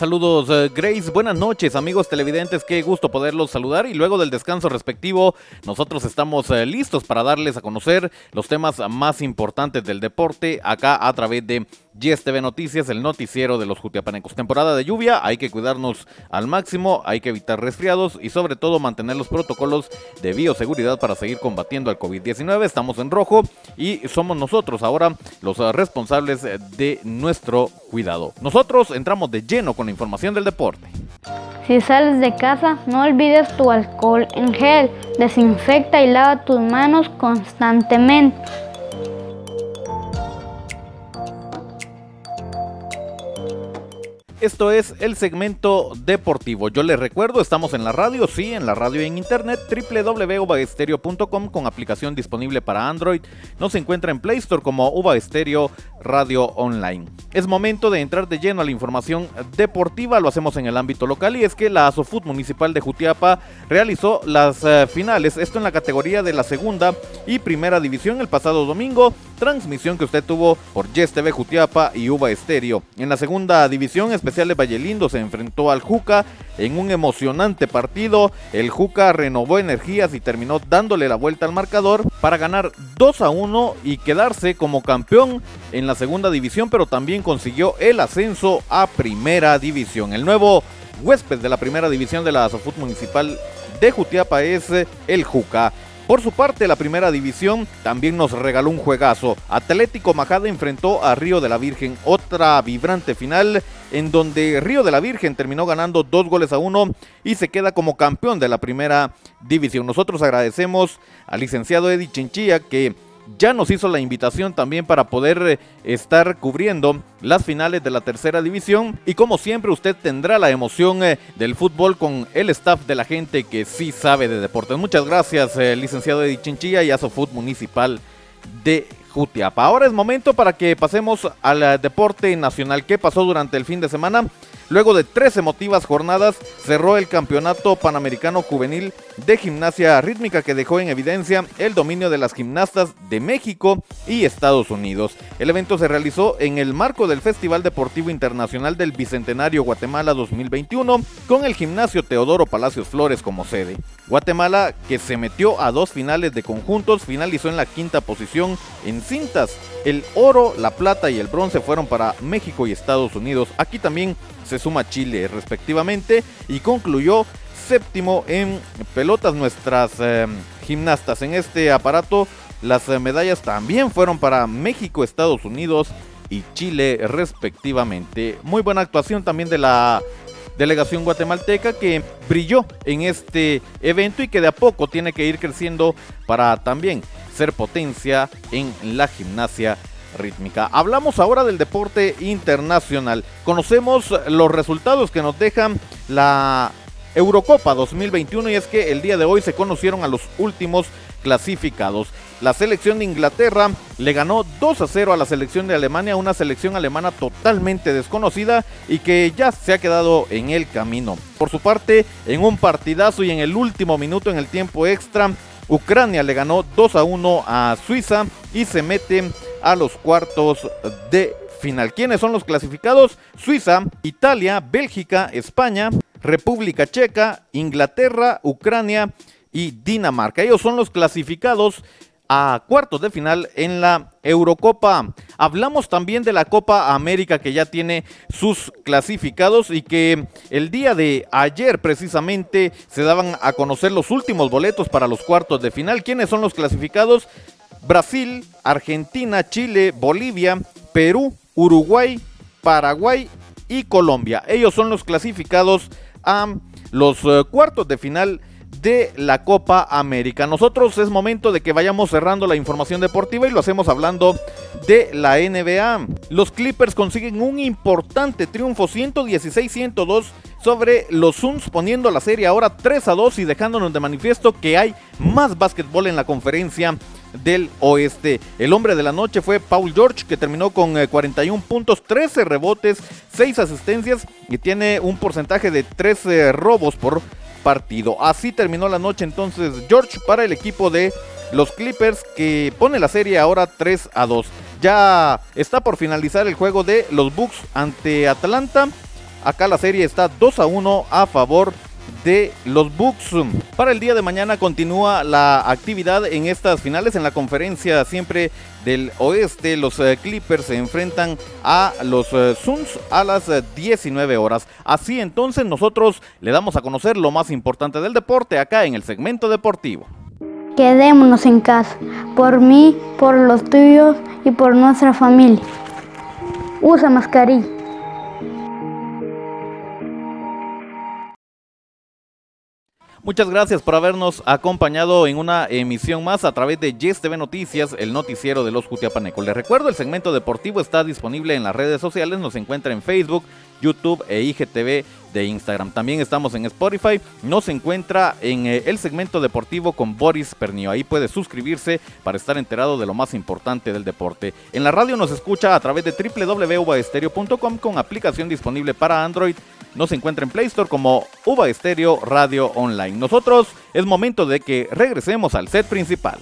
Saludos eh, Grace, buenas noches amigos televidentes, qué gusto poderlos saludar. Y luego del descanso respectivo nosotros estamos eh, listos para darles a conocer los temas más importantes del deporte acá a través de TV Noticias, el noticiero de los Jutiapanecos. Temporada de lluvia, hay que cuidarnos al máximo, hay que evitar resfriados y sobre todo mantener los protocolos de bioseguridad para seguir combatiendo al COVID-19. Estamos en rojo y somos nosotros ahora los eh, responsables de nuestro cuidado. Nosotros entramos de lleno con información del deporte. Si sales de casa, no olvides tu alcohol en gel. Desinfecta y lava tus manos constantemente. Esto es el segmento deportivo. Yo les recuerdo, estamos en la radio, sí, en la radio y en internet, www.uvaestereo.com con aplicación disponible para Android. Nos encuentra en Play Store como Uva Estéreo Radio Online. Es momento de entrar de lleno a la información deportiva, lo hacemos en el ámbito local y es que la Asofut Municipal de Jutiapa realizó las eh, finales, esto en la categoría de la segunda y primera división el pasado domingo, transmisión que usted tuvo por Yes TV Jutiapa y Uva Estéreo. En la segunda división, especial de Vallelindo se enfrentó al Juca en un emocionante partido. El Juca renovó energías y terminó dándole la vuelta al marcador para ganar 2 a 1 y quedarse como campeón en la segunda división, pero también consiguió el ascenso a primera división. El nuevo huésped de la primera división de la Asofut Municipal de Jutiapa es el Juca. Por su parte, la primera división también nos regaló un juegazo. Atlético Majada enfrentó a Río de la Virgen, otra vibrante final en donde Río de la Virgen terminó ganando dos goles a uno y se queda como campeón de la primera división. Nosotros agradecemos al licenciado Eddie Chinchilla que ya nos hizo la invitación también para poder eh, estar cubriendo las finales de la tercera división y como siempre usted tendrá la emoción eh, del fútbol con el staff de la gente que sí sabe de deportes. Muchas gracias eh, licenciado Eddie Chinchilla y Asofut Municipal de Jutiapa. Ahora es momento para que pasemos al deporte nacional. ¿Qué pasó durante el fin de semana? Luego de tres emotivas jornadas, cerró el Campeonato Panamericano Juvenil de Gimnasia Rítmica que dejó en evidencia el dominio de las gimnastas de México y Estados Unidos. El evento se realizó en el marco del Festival Deportivo Internacional del Bicentenario Guatemala 2021 con el gimnasio Teodoro Palacios Flores como sede. Guatemala, que se metió a dos finales de conjuntos, finalizó en la quinta posición en cintas. El oro, la plata y el bronce fueron para México y Estados Unidos. Aquí también se suma Chile respectivamente y concluyó séptimo en pelotas nuestras eh, gimnastas. En este aparato las eh, medallas también fueron para México, Estados Unidos y Chile respectivamente. Muy buena actuación también de la delegación guatemalteca que brilló en este evento y que de a poco tiene que ir creciendo para también ser potencia en la gimnasia rítmica. Hablamos ahora del deporte internacional. Conocemos los resultados que nos dejan la Eurocopa 2021 y es que el día de hoy se conocieron a los últimos clasificados. La selección de Inglaterra le ganó 2 a 0 a la selección de Alemania, una selección alemana totalmente desconocida y que ya se ha quedado en el camino. Por su parte, en un partidazo y en el último minuto en el tiempo extra, Ucrania le ganó 2 a 1 a Suiza y se mete a los cuartos de final. ¿Quiénes son los clasificados? Suiza, Italia, Bélgica, España, República Checa, Inglaterra, Ucrania y Dinamarca. Ellos son los clasificados a cuartos de final en la Eurocopa. Hablamos también de la Copa América que ya tiene sus clasificados y que el día de ayer precisamente se daban a conocer los últimos boletos para los cuartos de final. ¿Quiénes son los clasificados? Brasil, Argentina, Chile, Bolivia, Perú, Uruguay, Paraguay y Colombia. Ellos son los clasificados a los eh, cuartos de final de la Copa América. Nosotros es momento de que vayamos cerrando la información deportiva y lo hacemos hablando de la NBA. Los Clippers consiguen un importante triunfo 116-102 sobre los Suns poniendo la serie ahora 3 a 2 y dejándonos de manifiesto que hay más básquetbol en la conferencia del oeste. El hombre de la noche fue Paul George, que terminó con 41 eh, puntos, 13 rebotes, 6 asistencias y tiene un porcentaje de 13 robos por partido. Así terminó la noche entonces George para el equipo de los Clippers que pone la serie ahora 3 a 2. Ya está por finalizar el juego de los Bucks ante Atlanta Acá la serie está 2 a 1 a favor de los Bucks. Para el día de mañana continúa la actividad en estas finales en la conferencia siempre del oeste. Los eh, Clippers se enfrentan a los eh, Suns a las 19 eh, horas. Así entonces nosotros le damos a conocer lo más importante del deporte acá en el segmento deportivo. Quedémonos en casa, por mí, por los tuyos y por nuestra familia. Usa mascarilla. Muchas gracias por habernos acompañado en una emisión más a través de Yes TV Noticias, el noticiero de los Jutiapanecos. Les recuerdo, el segmento deportivo está disponible en las redes sociales, nos encuentra en Facebook, YouTube e IGTV de Instagram. También estamos en Spotify, nos encuentra en eh, el segmento deportivo con Boris Pernio. Ahí puede suscribirse para estar enterado de lo más importante del deporte. En la radio nos escucha a través de www.ubaestereo.com con aplicación disponible para Android nos encuentra en Play Store como Uva Estéreo Radio Online. Nosotros es momento de que regresemos al set principal.